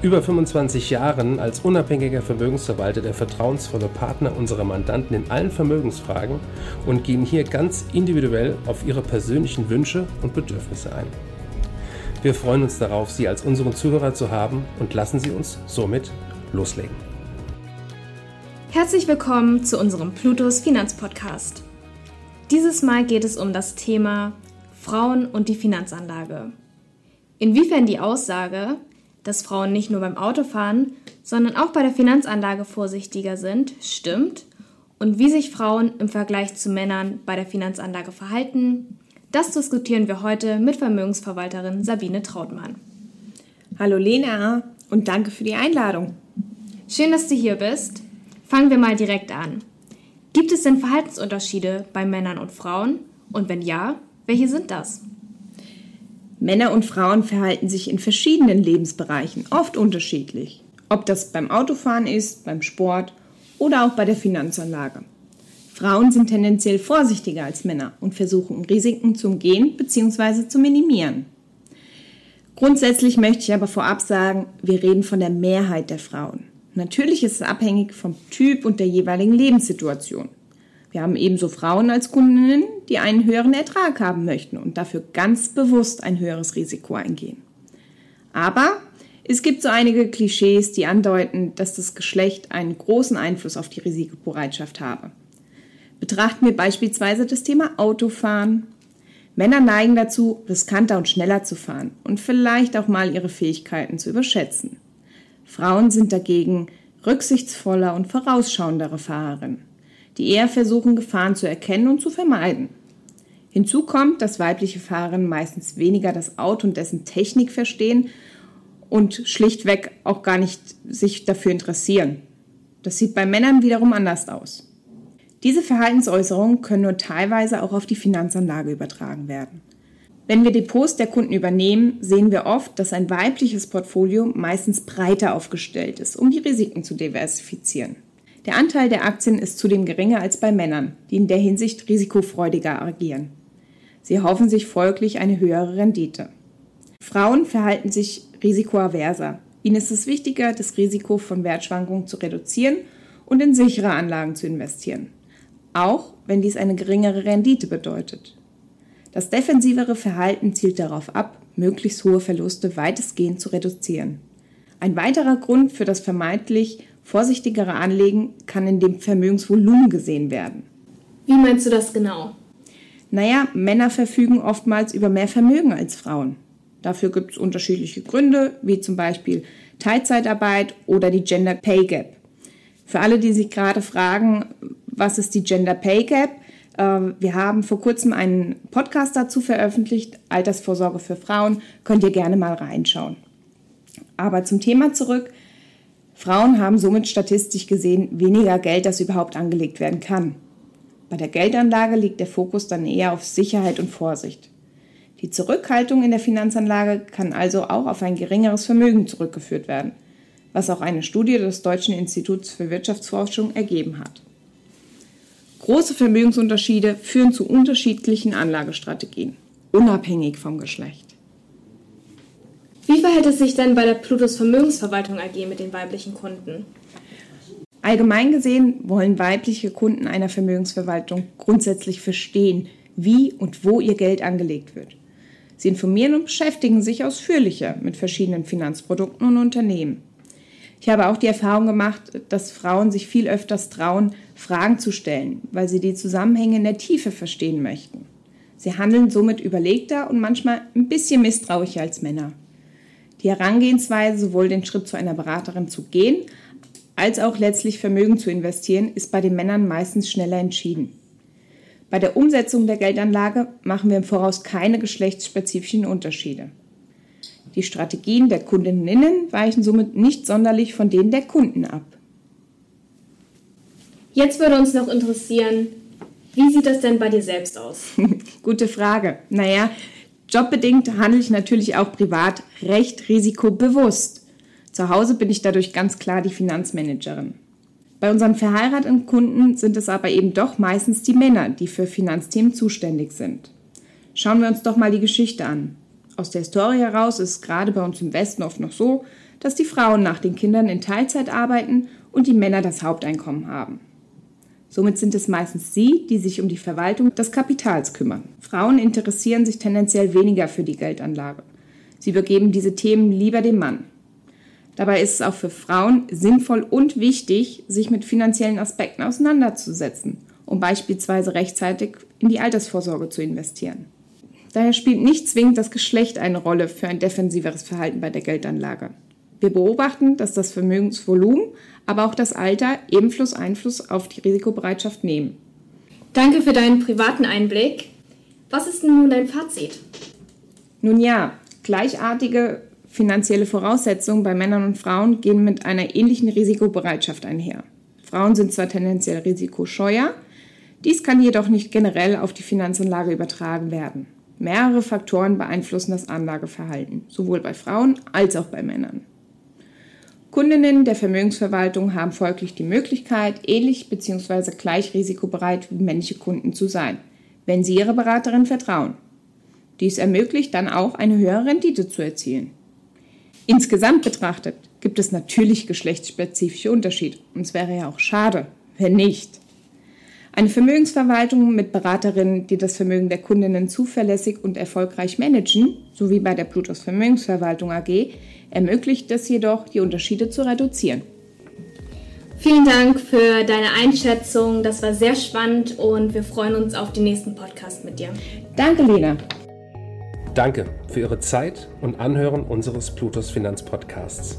über 25 Jahren als unabhängiger Vermögensverwalter der vertrauensvolle Partner unserer Mandanten in allen Vermögensfragen und gehen hier ganz individuell auf ihre persönlichen Wünsche und Bedürfnisse ein. Wir freuen uns darauf, Sie als unseren Zuhörer zu haben und lassen Sie uns somit loslegen. Herzlich willkommen zu unserem Plutos Finanzpodcast. Dieses Mal geht es um das Thema Frauen und die Finanzanlage. Inwiefern die Aussage, dass Frauen nicht nur beim Autofahren, sondern auch bei der Finanzanlage vorsichtiger sind, stimmt und wie sich Frauen im Vergleich zu Männern bei der Finanzanlage verhalten, das diskutieren wir heute mit Vermögensverwalterin Sabine Trautmann. Hallo Lena und danke für die Einladung. Schön, dass du hier bist. Fangen wir mal direkt an. Gibt es denn Verhaltensunterschiede bei Männern und Frauen? Und wenn ja, welche sind das? Männer und Frauen verhalten sich in verschiedenen Lebensbereichen oft unterschiedlich. Ob das beim Autofahren ist, beim Sport oder auch bei der Finanzanlage. Frauen sind tendenziell vorsichtiger als Männer und versuchen Risiken zu umgehen bzw. zu minimieren. Grundsätzlich möchte ich aber vorab sagen, wir reden von der Mehrheit der Frauen. Natürlich ist es abhängig vom Typ und der jeweiligen Lebenssituation. Wir haben ebenso Frauen als Kundinnen, die einen höheren Ertrag haben möchten und dafür ganz bewusst ein höheres Risiko eingehen. Aber es gibt so einige Klischees, die andeuten, dass das Geschlecht einen großen Einfluss auf die Risikobereitschaft habe. Betrachten wir beispielsweise das Thema Autofahren. Männer neigen dazu, riskanter und schneller zu fahren und vielleicht auch mal ihre Fähigkeiten zu überschätzen. Frauen sind dagegen rücksichtsvoller und vorausschauendere Fahrerinnen die eher versuchen, Gefahren zu erkennen und zu vermeiden. Hinzu kommt, dass weibliche Fahrerinnen meistens weniger das Auto und dessen Technik verstehen und schlichtweg auch gar nicht sich dafür interessieren. Das sieht bei Männern wiederum anders aus. Diese Verhaltensäußerungen können nur teilweise auch auf die Finanzanlage übertragen werden. Wenn wir Depots der Kunden übernehmen, sehen wir oft, dass ein weibliches Portfolio meistens breiter aufgestellt ist, um die Risiken zu diversifizieren. Der Anteil der Aktien ist zudem geringer als bei Männern, die in der Hinsicht risikofreudiger agieren. Sie erhoffen sich folglich eine höhere Rendite. Frauen verhalten sich risikoaverser. Ihnen ist es wichtiger, das Risiko von Wertschwankungen zu reduzieren und in sichere Anlagen zu investieren, auch wenn dies eine geringere Rendite bedeutet. Das defensivere Verhalten zielt darauf ab, möglichst hohe Verluste weitestgehend zu reduzieren. Ein weiterer Grund für das vermeintlich vorsichtigere Anlegen kann in dem Vermögensvolumen gesehen werden. Wie meinst du das genau? Naja, Männer verfügen oftmals über mehr Vermögen als Frauen. Dafür gibt es unterschiedliche Gründe, wie zum Beispiel Teilzeitarbeit oder die Gender Pay Gap. Für alle, die sich gerade fragen, was ist die Gender Pay Gap? Ähm, wir haben vor kurzem einen Podcast dazu veröffentlicht, Altersvorsorge für Frauen, könnt ihr gerne mal reinschauen. Aber zum Thema zurück, Frauen haben somit statistisch gesehen weniger Geld, das überhaupt angelegt werden kann. Bei der Geldanlage liegt der Fokus dann eher auf Sicherheit und Vorsicht. Die Zurückhaltung in der Finanzanlage kann also auch auf ein geringeres Vermögen zurückgeführt werden, was auch eine Studie des Deutschen Instituts für Wirtschaftsforschung ergeben hat. Große Vermögensunterschiede führen zu unterschiedlichen Anlagestrategien, unabhängig vom Geschlecht. Wie verhält es sich denn bei der Plutos Vermögensverwaltung AG mit den weiblichen Kunden? Allgemein gesehen wollen weibliche Kunden einer Vermögensverwaltung grundsätzlich verstehen, wie und wo ihr Geld angelegt wird. Sie informieren und beschäftigen sich ausführlicher mit verschiedenen Finanzprodukten und Unternehmen. Ich habe auch die Erfahrung gemacht, dass Frauen sich viel öfters trauen, Fragen zu stellen, weil sie die Zusammenhänge in der Tiefe verstehen möchten. Sie handeln somit überlegter und manchmal ein bisschen misstrauischer als Männer. Die Herangehensweise, sowohl den Schritt zu einer Beraterin zu gehen, als auch letztlich Vermögen zu investieren, ist bei den Männern meistens schneller entschieden. Bei der Umsetzung der Geldanlage machen wir im Voraus keine geschlechtsspezifischen Unterschiede. Die Strategien der Kundinnen weichen somit nicht sonderlich von denen der Kunden ab. Jetzt würde uns noch interessieren, wie sieht das denn bei dir selbst aus? Gute Frage. Naja, jobbedingt handle ich natürlich auch privat recht risikobewusst. Zu Hause bin ich dadurch ganz klar die Finanzmanagerin. Bei unseren verheirateten Kunden sind es aber eben doch meistens die Männer, die für Finanzthemen zuständig sind. Schauen wir uns doch mal die Geschichte an. Aus der Historie heraus ist es gerade bei uns im Westen oft noch so, dass die Frauen nach den Kindern in Teilzeit arbeiten und die Männer das Haupteinkommen haben. Somit sind es meistens sie, die sich um die Verwaltung des Kapitals kümmern. Frauen interessieren sich tendenziell weniger für die Geldanlage. Sie übergeben diese Themen lieber dem Mann. Dabei ist es auch für Frauen sinnvoll und wichtig, sich mit finanziellen Aspekten auseinanderzusetzen, um beispielsweise rechtzeitig in die Altersvorsorge zu investieren. Daher spielt nicht zwingend das Geschlecht eine Rolle für ein defensiveres Verhalten bei der Geldanlage. Wir beobachten, dass das Vermögensvolumen, aber auch das Alter ebenfalls Einfluss auf die Risikobereitschaft nehmen. Danke für deinen privaten Einblick. Was ist nun dein Fazit? Nun ja, gleichartige finanzielle Voraussetzungen bei Männern und Frauen gehen mit einer ähnlichen Risikobereitschaft einher. Frauen sind zwar tendenziell risikoscheuer, dies kann jedoch nicht generell auf die Finanzanlage übertragen werden. Mehrere Faktoren beeinflussen das Anlageverhalten, sowohl bei Frauen als auch bei Männern. Kundinnen der Vermögensverwaltung haben folglich die Möglichkeit, ähnlich bzw. gleich risikobereit wie männliche Kunden zu sein, wenn sie ihrer Beraterin vertrauen. Dies ermöglicht dann auch eine höhere Rendite zu erzielen. Insgesamt betrachtet gibt es natürlich geschlechtsspezifische Unterschiede und es wäre ja auch schade, wenn nicht. Eine Vermögensverwaltung mit Beraterinnen, die das Vermögen der Kundinnen zuverlässig und erfolgreich managen, so wie bei der Plutos Vermögensverwaltung AG, ermöglicht es jedoch, die Unterschiede zu reduzieren. Vielen Dank für deine Einschätzung. Das war sehr spannend und wir freuen uns auf den nächsten Podcast mit dir. Danke, Lena. Danke für Ihre Zeit und Anhören unseres Plutos Finanzpodcasts.